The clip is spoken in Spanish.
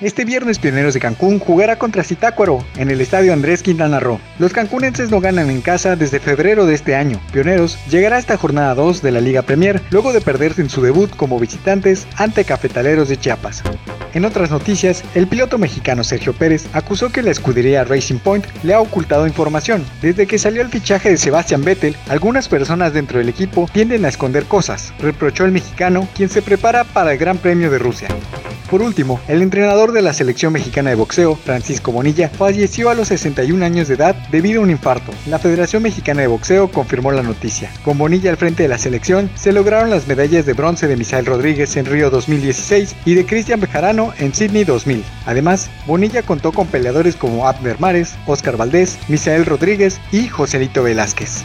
Este viernes Pioneros de Cancún jugará contra Zitácuaro en el estadio Andrés Quintana Roo. Los cancunenses no ganan en casa desde febrero de este año. Pioneros llegará a esta jornada 2 de la Liga Premier luego de perderse en su debut como visitantes ante Cafetaleros de Chiapas. En otras noticias, el piloto mexicano Sergio Pérez acusó que la escudería Racing Point le ha ocultado información. Desde que salió el fichaje de Sebastian Vettel, algunas personas dentro del equipo tienden a esconder cosas, reprochó el mexicano, quien se prepara para el Gran Premio de Rusia. Por último, el entrenador de la selección mexicana de boxeo, Francisco Bonilla, falleció a los 61 años de edad debido a un infarto. La Federación Mexicana de Boxeo confirmó la noticia. Con Bonilla al frente de la selección, se lograron las medallas de bronce de Misael Rodríguez en Río 2016 y de Cristian Bejarano en Sydney 2000. Además, Bonilla contó con peleadores como Abner Mares, Oscar Valdés, Misael Rodríguez y Joselito Velázquez.